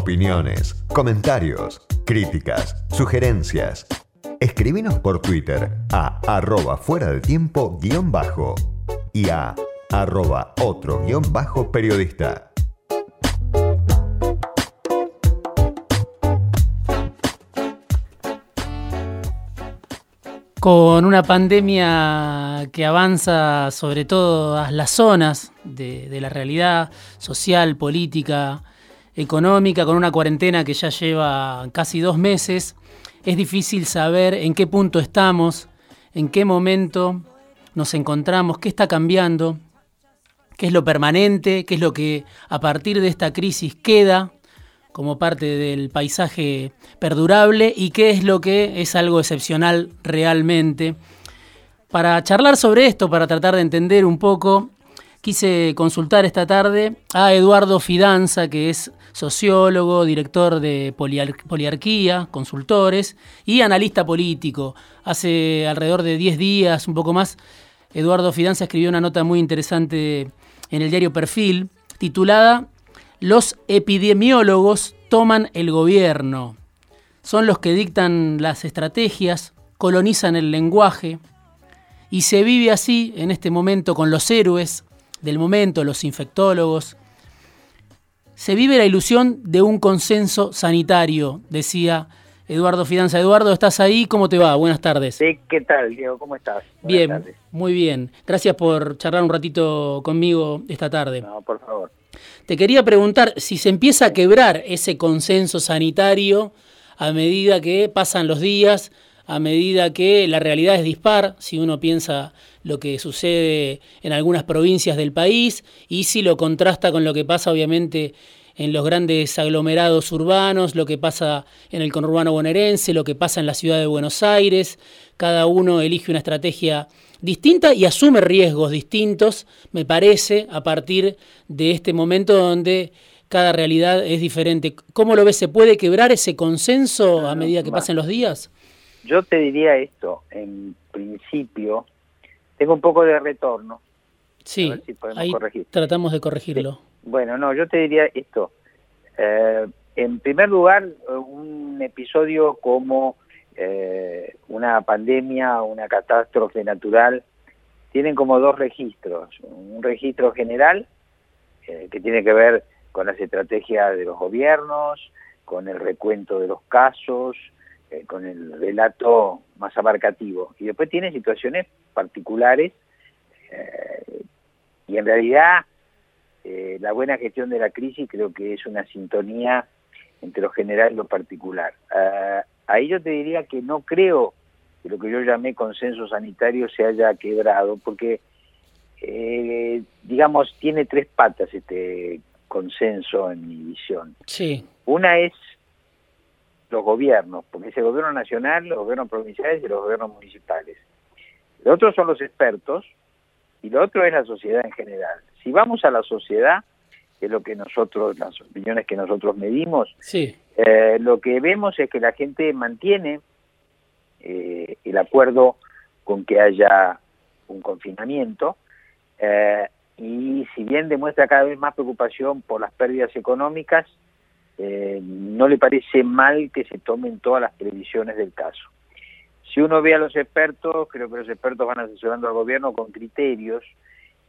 Opiniones, comentarios, críticas, sugerencias. Escribinos por Twitter a arroba fuera de tiempo guion bajo y a arroba otro guion bajo periodista. Con una pandemia que avanza sobre todas las zonas de, de la realidad social, política, económica, con una cuarentena que ya lleva casi dos meses, es difícil saber en qué punto estamos, en qué momento nos encontramos, qué está cambiando, qué es lo permanente, qué es lo que a partir de esta crisis queda como parte del paisaje perdurable y qué es lo que es algo excepcional realmente. Para charlar sobre esto, para tratar de entender un poco, quise consultar esta tarde a Eduardo Fidanza, que es sociólogo, director de Poliarquía, consultores y analista político. Hace alrededor de 10 días, un poco más, Eduardo Fidanza escribió una nota muy interesante en el diario Perfil, titulada los epidemiólogos toman el gobierno. Son los que dictan las estrategias, colonizan el lenguaje y se vive así en este momento con los héroes del momento, los infectólogos. Se vive la ilusión de un consenso sanitario, decía Eduardo Fidanza. Eduardo, ¿estás ahí? ¿Cómo te va? Buenas tardes. Sí, ¿qué tal, Diego? ¿Cómo estás? bien, muy bien. Gracias por charlar un ratito conmigo esta tarde. No, por favor. Te quería preguntar si se empieza a quebrar ese consenso sanitario a medida que pasan los días, a medida que la realidad es dispar, si uno piensa lo que sucede en algunas provincias del país y si lo contrasta con lo que pasa obviamente en los grandes aglomerados urbanos, lo que pasa en el conurbano bonaerense, lo que pasa en la ciudad de Buenos Aires. Cada uno elige una estrategia distinta y asume riesgos distintos, me parece, a partir de este momento donde cada realidad es diferente. ¿Cómo lo ves? ¿Se puede quebrar ese consenso a medida que pasen los días? Yo te diría esto, en principio, tengo un poco de retorno. Sí, ahí tratamos de corregirlo. Bueno, no, yo te diría esto. Eh, en primer lugar, un episodio como eh, una pandemia una catástrofe natural tienen como dos registros. Un registro general, eh, que tiene que ver con las estrategias de los gobiernos, con el recuento de los casos, con el relato más abarcativo. Y después tiene situaciones particulares y en realidad eh, la buena gestión de la crisis creo que es una sintonía entre lo general y lo particular. Uh, ahí yo te diría que no creo que lo que yo llamé consenso sanitario se haya quebrado, porque, eh, digamos, tiene tres patas este consenso en mi visión. Sí. Una es los gobiernos, porque es el gobierno nacional, los gobiernos provinciales y los gobiernos municipales. Lo otro son los expertos y lo otro es la sociedad en general. Si vamos a la sociedad, que es lo que nosotros, las opiniones que nosotros medimos, sí. eh, lo que vemos es que la gente mantiene eh, el acuerdo con que haya un confinamiento eh, y si bien demuestra cada vez más preocupación por las pérdidas económicas, eh, no le parece mal que se tomen todas las previsiones del caso. Si uno ve a los expertos, creo que los expertos van asesorando al gobierno con criterios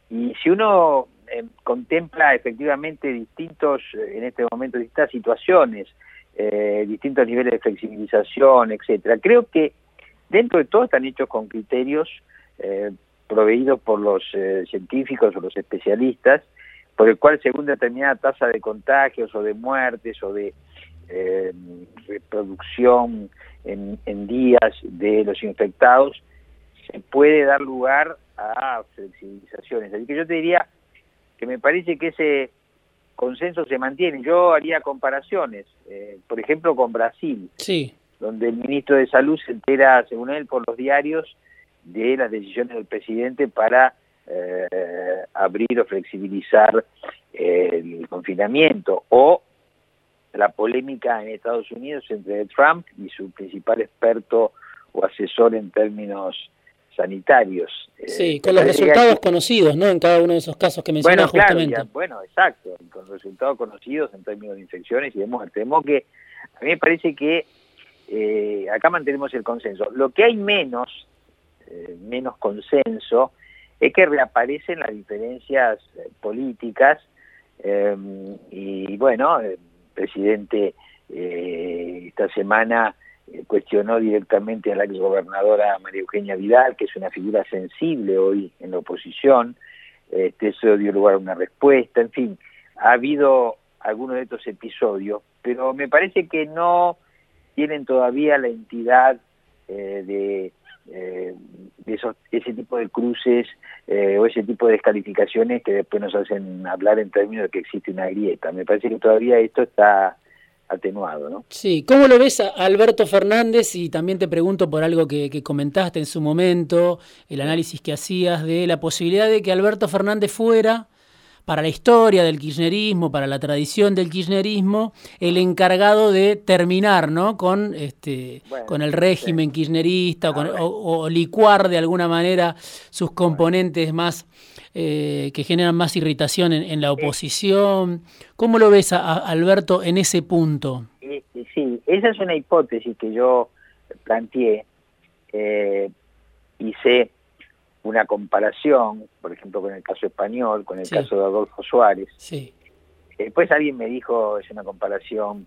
y si uno eh, contempla efectivamente distintos, eh, en este momento, distintas situaciones, distintos niveles de flexibilización, etcétera, creo que dentro de todo están hechos con criterios proveídos por los científicos o los especialistas, por el cual según determinada tasa de contagios o de muertes o de reproducción en, en días de los infectados, se puede dar lugar a flexibilizaciones. Así que yo te diría que me parece que ese consenso se mantiene. Yo haría comparaciones, eh, por ejemplo, con Brasil, sí. donde el ministro de Salud se entera, según él, por los diarios de las decisiones del presidente para eh, abrir o flexibilizar el confinamiento, o la polémica en Estados Unidos entre Trump y su principal experto o asesor en términos sanitarios. Sí, con los resultados conocidos, ¿no? En cada uno de esos casos que mencionas bueno, justamente. bueno, exacto, con resultados conocidos en términos de infecciones y demás. Tenemos que, a mí me parece que acá mantenemos el consenso. Lo que hay menos, menos consenso, es que reaparecen las diferencias políticas y bueno, el presidente eh, esta semana eh, cuestionó directamente a la exgobernadora María Eugenia Vidal, que es una figura sensible hoy en la oposición, este, eso dio lugar a una respuesta, en fin, ha habido algunos de estos episodios, pero me parece que no tienen todavía la entidad eh, de esos, ese tipo de cruces o ese tipo de descalificaciones que después nos hacen hablar en términos de que existe una grieta. Me parece que todavía esto está atenuado. ¿no? Sí, ¿cómo lo ves a Alberto Fernández? Y también te pregunto por algo que, comentaste en su momento, el análisis que hacías de la posibilidad de que Alberto Fernández fuera, para la historia del kirchnerismo, para la tradición del kirchnerismo, el encargado de terminar ¿no? con, este, con el régimen kirchnerista o, licuar de alguna manera sus componentes más eh, que generan más irritación en, la oposición. ¿Cómo lo ves, a, Alberto, en ese punto? Sí, esa es una hipótesis que yo planteé. Eh, hice una comparación, por ejemplo, con el caso español, con el caso de Adolfo Suárez. Sí. Después alguien me dijo, es una comparación,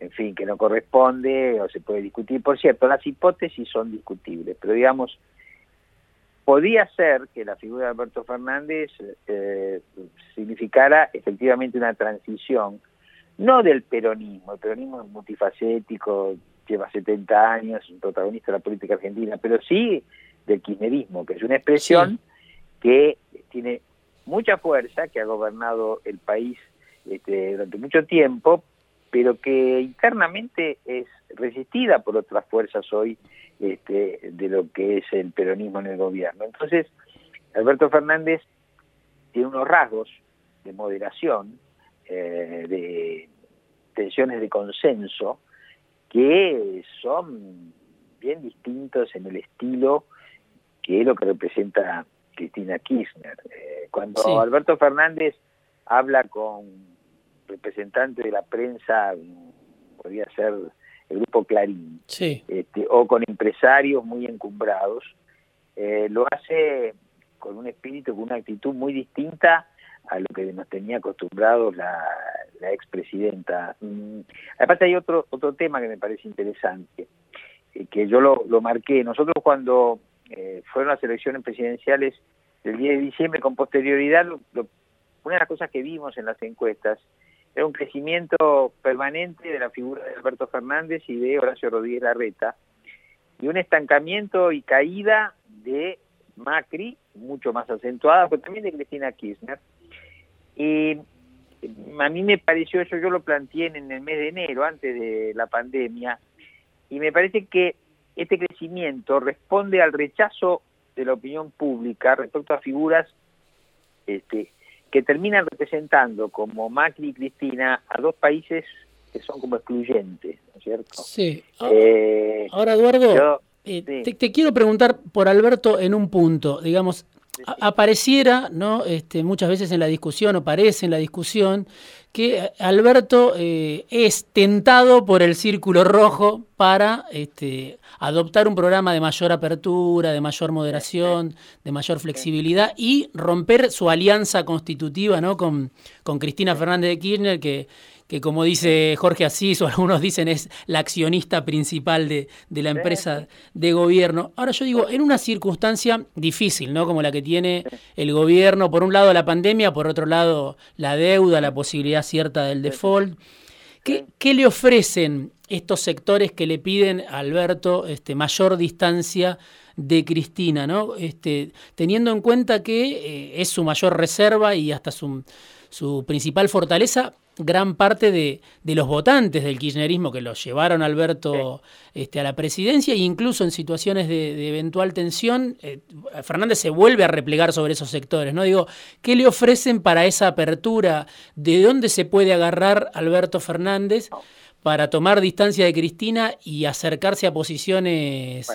en fin, que no corresponde o se puede discutir. Por cierto, las hipótesis son discutibles, pero digamos, podía ser que la figura de Alberto Fernández eh, significara efectivamente una transición, no del peronismo, el peronismo es multifacético, lleva 70 años, es un protagonista de la política argentina, pero sí del kirchnerismo, que es una expresión que tiene mucha fuerza, que ha gobernado el país este, durante mucho tiempo, pero que internamente es resistida por otras fuerzas hoy este, de lo que es el peronismo en el gobierno. Entonces, Alberto Fernández tiene unos rasgos de moderación, eh, de tensiones de consenso, que son bien distintos en el estilo que es lo que representa Cristina Kirchner. Eh, cuando Alberto Fernández habla con representantes de la prensa, podría ser el grupo Clarín, este, o con empresarios muy encumbrados, eh, lo hace con un espíritu, con una actitud muy distinta a lo que nos tenía acostumbrados la, la expresidenta. Mm, además hay otro, otro tema que me parece interesante, eh, que yo lo, lo marqué. Nosotros cuando eh, fueron las elecciones presidenciales del 10 de diciembre, con posterioridad, una de las cosas que vimos en las encuestas era un crecimiento permanente de la figura de Alberto Fernández y de Horacio Rodríguez Larreta, y un estancamiento y caída de Macri, mucho más acentuada, pero también de Cristina Kirchner. Y a mí me pareció eso, yo lo planteé en el mes de enero, antes de la pandemia, y me parece que este crecimiento responde al rechazo de la opinión pública respecto a figuras este, que terminan representando como Macri y Cristina a dos países que son como excluyentes, ¿no es cierto? Sí. Eh, Ahora, Eduardo, eh, te, quiero preguntar por Alberto en un punto, digamos, apareciera, ¿no? Este, muchas veces en la discusión, o parece en la discusión, que Alberto eh, es tentado por el círculo rojo para este, adoptar un programa de mayor apertura, de mayor moderación, de mayor flexibilidad y romper su alianza constitutiva ¿no? con, con Cristina Fernández de Kirchner, que que como dice Jorge Asís o algunos dicen es la accionista principal de, la empresa de gobierno. Ahora yo digo, en una circunstancia difícil, ¿no? Como la que tiene el gobierno, por un lado la pandemia, por otro lado la deuda, la posibilidad cierta del default. ¿Qué, qué le ofrecen estos sectores que le piden a Alberto este, mayor distancia de Cristina, ¿no? Este, teniendo en cuenta que eh, es su mayor reserva y hasta su, su principal fortaleza, gran parte de, los votantes del kirchnerismo que lo llevaron a Alberto este, a la presidencia e incluso en situaciones de, eventual tensión, eh, Fernández se vuelve a replegar sobre esos sectores. ¿no? Digo, ¿qué le ofrecen para esa apertura? ¿De dónde se puede agarrar Alberto Fernández para tomar distancia de Cristina y acercarse a posiciones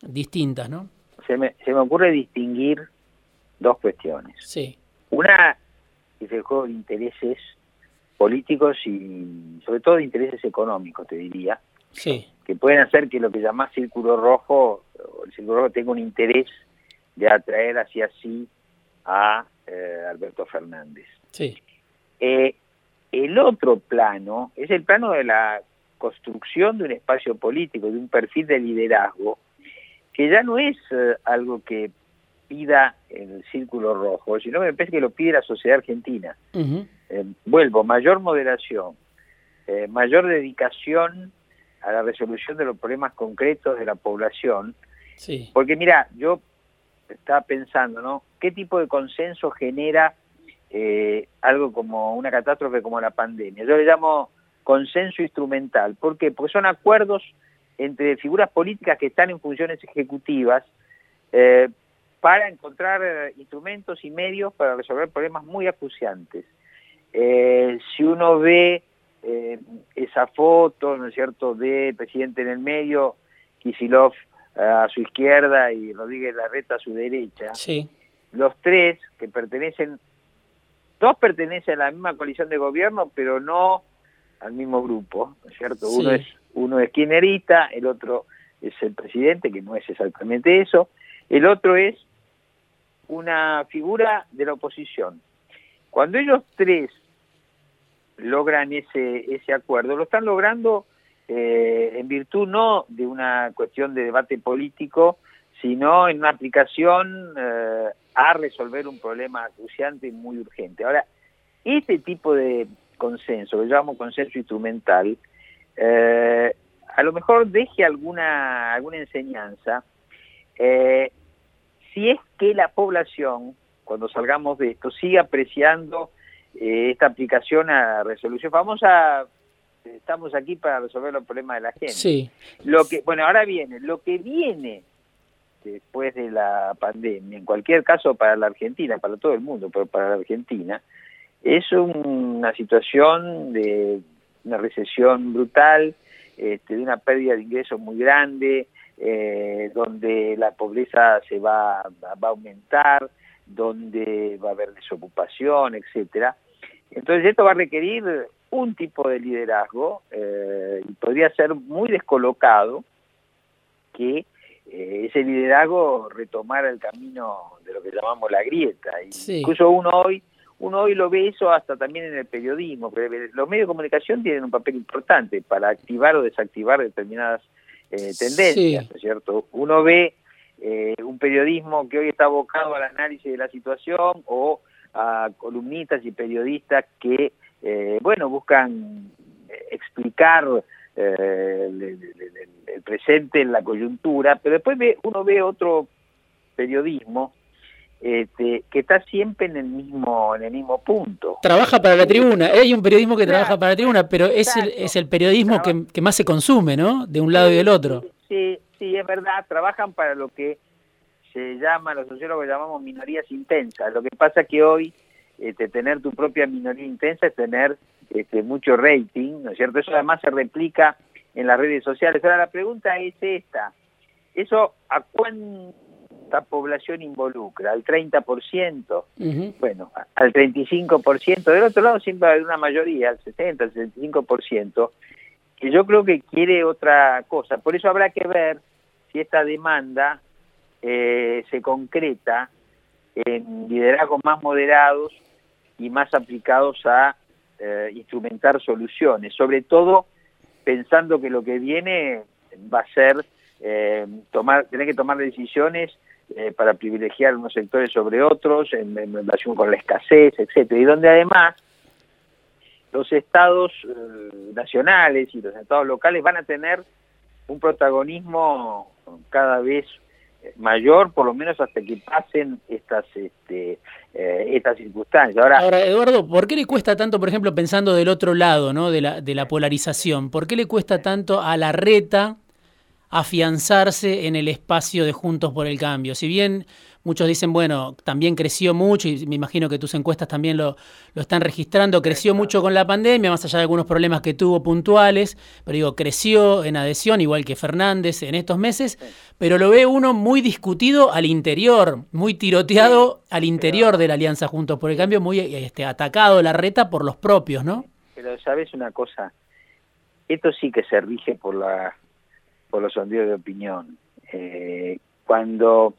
distintas? ¿no? se me, se me ocurre distinguir dos cuestiones. Sí. Una es el juego de intereses políticos y sobre todo de intereses económicos, te diría, Sí. que pueden hacer que lo que llamás círculo rojo, el círculo rojo tenga un interés de atraer hacia sí a eh, Alberto Fernández. Sí. Eh, el otro plano es el plano de la construcción de un espacio político, de un perfil de liderazgo, que ya no es eh, algo que pida el círculo rojo, sino me parece que lo pide la sociedad argentina. Eh, vuelvo, mayor moderación, eh, mayor dedicación a la resolución de los problemas concretos de la población, Sí. porque mira, yo estaba pensando, ¿no? ¿Qué tipo de consenso genera eh, algo como una catástrofe como la pandemia? Yo le llamo consenso instrumental. ¿Por qué? Porque son acuerdos entre figuras políticas que están en funciones ejecutivas eh, para encontrar eh, instrumentos y medios para resolver problemas muy acuciantes. Eh, si uno ve eh, esa foto, ¿no es cierto?, de presidente en el medio, Kisilov a su izquierda y Rodríguez Larreta a su derecha, Sí. los tres que pertenecen, dos pertenecen a la misma coalición de gobierno, pero no al mismo grupo, ¿no es cierto? Sí. Uno es uno es kirchnerista, el otro es el presidente, que no es exactamente eso, el otro es una figura de la oposición. Cuando ellos tres logran ese, ese acuerdo, lo están logrando eh, en virtud no de una cuestión de debate político, sino en una aplicación eh, a resolver un problema acuciante y muy urgente. Ahora, este tipo de consenso, que llamamos consenso instrumental, eh, a lo mejor deje alguna, alguna enseñanza, si es que la población, cuando salgamos de esto, sigue apreciando eh, esta aplicación a resolución. Vamos a, estamos aquí para resolver los problemas de la gente. Sí. Lo que, bueno, ahora viene, lo que viene después de la pandemia, en cualquier caso para la Argentina, para todo el mundo, pero para la Argentina, es una situación de una recesión brutal, este, de una pérdida de ingresos muy grande, eh, donde la pobreza se va, va a aumentar, donde va a haber desocupación, etcétera. Entonces esto va a requerir un tipo de liderazgo eh, y podría ser muy descolocado que eh, ese liderazgo retomara el camino de lo que llamamos la grieta. Sí. Incluso uno hoy, uno hoy lo ve eso hasta también en el periodismo. Los medios de comunicación tienen un papel importante para activar o desactivar determinadas eh, tendencias, Sí. ¿no es cierto? Uno ve eh, un periodismo que hoy está abocado al análisis de la situación o a columnistas y periodistas que, eh, bueno, buscan eh, explicar eh, el- el presente en la coyuntura, pero después ve, uno ve otro periodismo este, que está siempre en el mismo en el mismo punto. Trabaja para la tribuna. Hay un periodismo que Claro. trabaja para la tribuna, pero es el, es el periodismo que, más se consume, ¿no? De un lado y del otro. Sí, sí, es verdad, trabajan para lo que se llama, los sociólogos llamamos minorías intensas. Lo que pasa que hoy este, tener tu propia minoría intensa es tener este, mucho rating, ¿no es cierto? Eso además se replica en las redes sociales. Ahora la pregunta es esta, ¿eso a cuánta población involucra? ¿Al 30%? Ujú. bueno, al 35%, del otro lado siempre va a haber una mayoría, al 60, al 65%, que yo creo que quiere otra cosa. Por eso habrá que ver si esta demanda eh, se concreta en liderazgos más moderados y más aplicados a eh, instrumentar soluciones, sobre todo pensando que lo que viene va a ser eh, tomar, tener que tomar decisiones eh, para privilegiar unos sectores sobre otros en, relación con la escasez, etcétera, y donde además los estados eh, nacionales y los estados locales van a tener un protagonismo cada vez mayor, por lo menos hasta que pasen estas este, eh, estas circunstancias. Ahora, Ahora, Eduardo, ¿por qué le cuesta tanto, por ejemplo, pensando del otro lado, ¿no? de, la, de la polarización, ¿por qué le cuesta tanto a la reta afianzarse en el espacio de Juntos por el Cambio? Si bien muchos dicen, bueno, también creció mucho, y me imagino que tus encuestas también lo, lo están registrando, creció mucho con la pandemia, más allá de algunos problemas que tuvo puntuales, pero digo, creció en adhesión, igual que Fernández en estos meses, pero lo ve uno muy discutido al interior, muy tiroteado al interior de la Alianza Juntos por el Cambio, muy este, atacado la reta por los propios, ¿no? Pero sabes una cosa, esto sí que se rige por la por los sondeos de opinión. Eh, cuando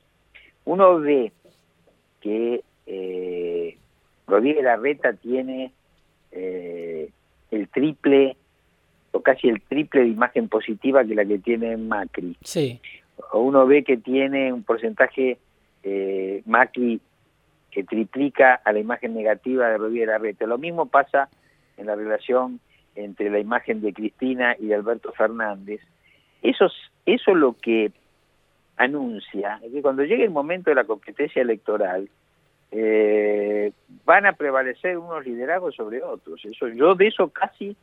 uno ve que eh, Rodríguez Larreta tiene eh, el triple o casi el triple de imagen positiva que la que tiene Macri. Sí. O uno ve que tiene un porcentaje eh, Macri que triplica a la imagen negativa de Rodríguez Larreta. Lo mismo pasa en la relación entre la imagen de Cristina y de Alberto Fernández. Eso, eso lo que anuncia que cuando llegue el momento de la competencia electoral eh, van a prevalecer unos liderazgos sobre otros. Eso yo de eso casi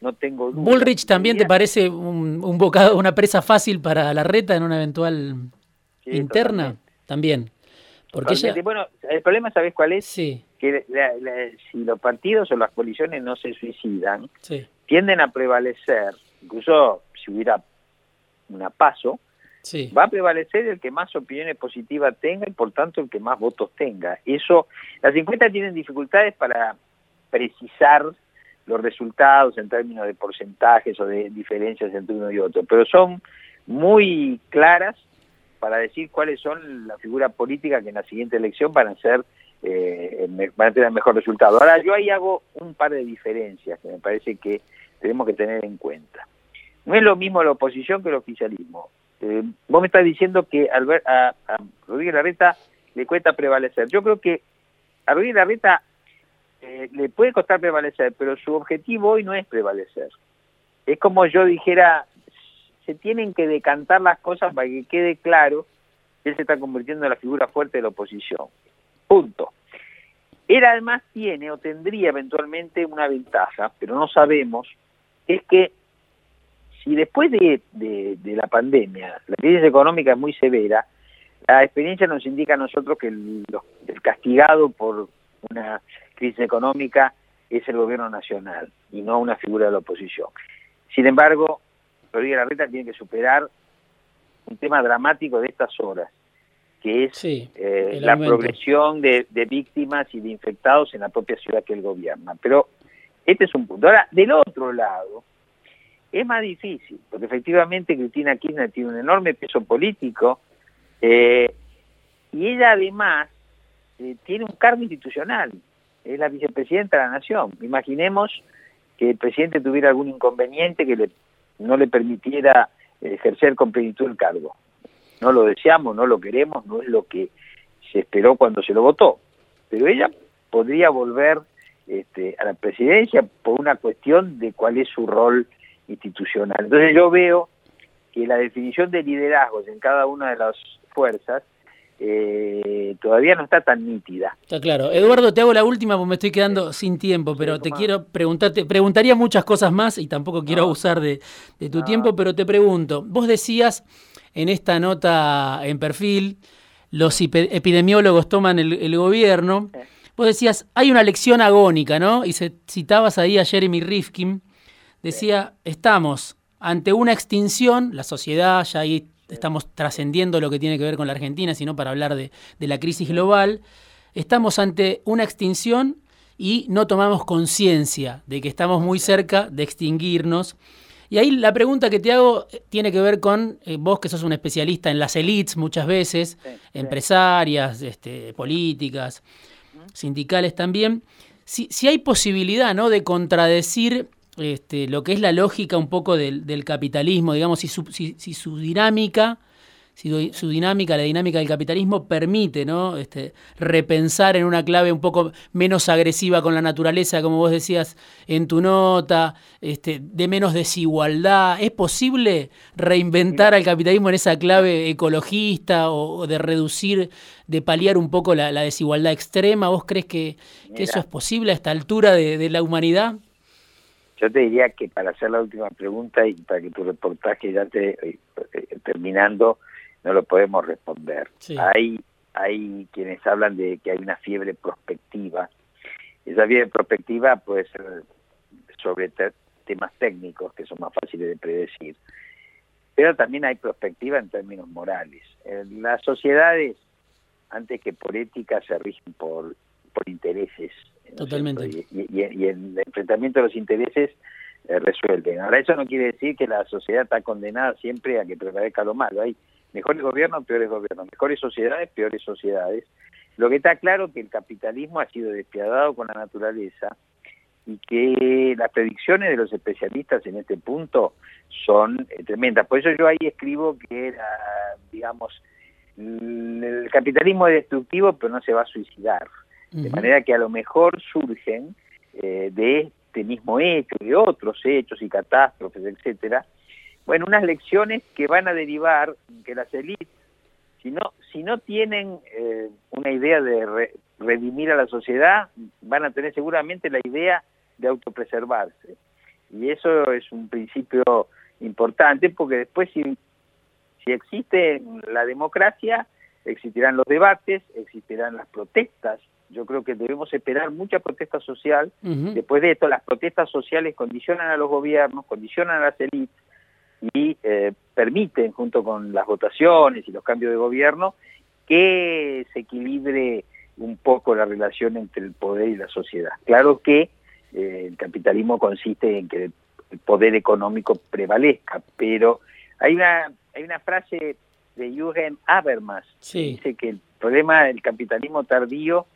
no tengo duda. Bullrich también te parece un, un, bocado, una presa fácil para la reta en una eventual interna también. Porque bueno, el problema sabes cuál es sí. que si los partidos o las coaliciones no se suicidan, sí. tienden a prevalecer, incluso si hubiera una paso, va a prevalecer el que más opiniones positivas tenga y por tanto el que más votos tenga. Eso, las encuestas tienen dificultades para precisar los resultados en términos de porcentajes o de diferencias entre uno y otro, pero son muy claras para decir cuáles son las figuras políticas que en la siguiente elección van a ser eh, van a tener mejor resultado. Ahora yo ahí hago un par de diferencias que me parece que tenemos que tener en cuenta. No es lo mismo la oposición que el oficialismo. Eh, vos me estás diciendo que a, Rodríguez Larreta le cuesta prevalecer. Yo creo que a Rodríguez Larreta eh, le puede costar prevalecer, pero su objetivo hoy no es prevalecer. Es como yo dijera, se tienen que decantar las cosas para que quede claro que él se está convirtiendo en la figura fuerte de la oposición. Punto. Él además tiene o tendría eventualmente una ventaja, pero no sabemos, es que si después de, la pandemia la crisis económica es muy severa, la experiencia nos indica a nosotros que el, castigado por una crisis económica es el gobierno nacional y no una figura de la oposición. Sin embargo, Rodríguez Larreta tiene que superar un tema dramático de estas horas, que es eh, la progresión de, de, víctimas y de infectados en la propia ciudad que él gobierna. Pero este es un punto. Ahora, del otro lado, es más difícil, porque efectivamente Cristina Kirchner tiene un enorme peso político eh, y ella además eh, tiene un cargo institucional, es la vicepresidenta de la Nación. Imaginemos que el presidente tuviera algún inconveniente que no le permitiera ejercer con plenitud el cargo. No lo deseamos, no lo queremos, no es lo que se esperó cuando se lo votó. Pero ella podría volver este, a la presidencia por una cuestión de cuál es su rol institucional. Entonces yo veo que la definición de liderazgos en cada una de las fuerzas eh, todavía no está tan nítida. Está claro. Eduardo, te hago la última porque me estoy quedando sin tiempo, pero te quiero preguntarte, preguntaría muchas cosas más y tampoco quiero abusar de, tu tiempo, pero te pregunto, vos decías en esta nota en perfil, los epidemiólogos toman el, gobierno, vos decías, hay una lección agónica, ¿no? Y se, citabas ahí a Jeremy Rifkin, decía, estamos ante una extinción, la sociedad, ya ahí estamos trascendiendo lo que tiene que ver con la Argentina, sino para hablar de, la crisis global, estamos ante una extinción y no tomamos conciencia de que estamos muy cerca de extinguirnos. Y ahí la pregunta que te hago eh, tiene que ver con eh, vos que sos un especialista en las elites muchas veces, empresarias, este, políticas, sindicales también. Si, si, hay posibilidad ¿no? de contradecir este, lo que es la lógica un poco del, capitalismo, digamos, si su, si, su dinámica, si su dinámica, la dinámica del capitalismo permite ¿no? Este, repensar en una clave un poco menos agresiva con la naturaleza, como vos decías en tu nota, este, de menos desigualdad. ¿Es posible reinventar al capitalismo en esa clave ecologista o, de reducir, de paliar un poco la, desigualdad extrema? ¿Vos crees que, eso es posible a esta altura de la humanidad? Yo te diría que para hacer la última pregunta y para que tu reportaje ya esté eh, terminando, no lo podemos responder. Hay, hay quienes hablan de que hay una fiebre prospectiva. Esa fiebre prospectiva puede ser sobre temas técnicos que son más fáciles de predecir, pero también hay prospectiva en términos morales. Las sociedades, antes que por ética, se rigen por, por intereses. Totalmente. Y, el enfrentamiento de los intereses eh, resuelven. Ahora, eso no quiere decir que la sociedad está condenada siempre a que prevalezca lo malo. Hay mejores gobiernos, peores gobiernos, mejores sociedades, peores sociedades. Lo que está claro es que el capitalismo ha sido despiadado con la naturaleza y que las predicciones de los especialistas en este punto son eh, tremendas. Por eso yo ahí escribo que digamos, el capitalismo es destructivo pero no se va a suicidar. De manera que a lo mejor surgen eh, de este mismo hecho, de otros hechos y catástrofes, etcétera, bueno, unas lecciones que van a derivar que las élites, si no, si no tienen eh, una idea de redimir a la sociedad, van a tener seguramente la idea de autopreservarse. Y eso es un principio importante porque después si, si existe la democracia, existirán los debates, existirán las protestas. Yo creo que debemos esperar mucha protesta social. Después de esto, las protestas sociales condicionan a los gobiernos, condicionan a las élites y eh, permiten, junto con las votaciones y los cambios de gobierno, que se equilibre un poco la relación entre el poder y la sociedad. Claro que eh, el capitalismo consiste en que el poder económico prevalezca, pero hay una, hay una frase de Jürgen Habermas que dice que el problema del capitalismo tardío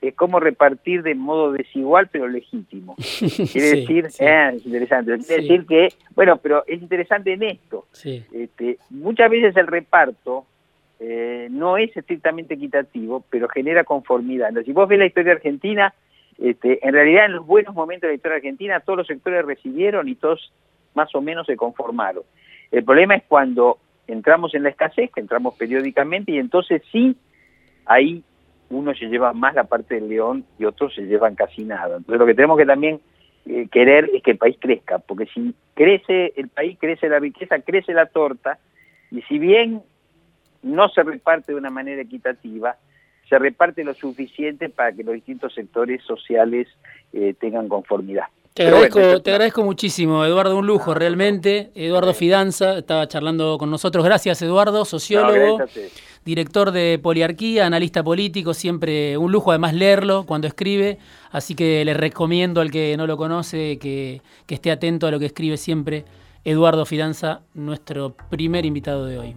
es cómo repartir de modo desigual pero legítimo. Quiere decir, eh, es interesante, quiere decir que, bueno, pero es interesante en esto. Este, muchas veces el reparto eh, no es estrictamente equitativo, pero genera conformidad. Entonces, si vos ves la historia argentina, este, en realidad en los buenos momentos de la historia argentina todos los sectores recibieron y todos más o menos se conformaron. El problema es cuando entramos en la escasez, que entramos periódicamente y entonces sí, ahí uno se lleva más la parte del león y otros se llevan casi nada. Entonces lo que tenemos que también eh, querer es que el país crezca, porque si crece el país, crece la riqueza, crece la torta, y si bien no se reparte de una manera equitativa, se reparte lo suficiente para que los distintos sectores sociales eh, tengan conformidad. Te agradezco, te agradezco muchísimo, Eduardo, un lujo realmente. Eduardo Fidanza estaba charlando con nosotros. Gracias, Eduardo, sociólogo, director de Poliarquía, analista político, siempre un lujo además leerlo cuando escribe. Así que le recomiendo al que no lo conoce que, que esté atento a lo que escribe siempre Eduardo Fidanza, nuestro primer invitado de hoy.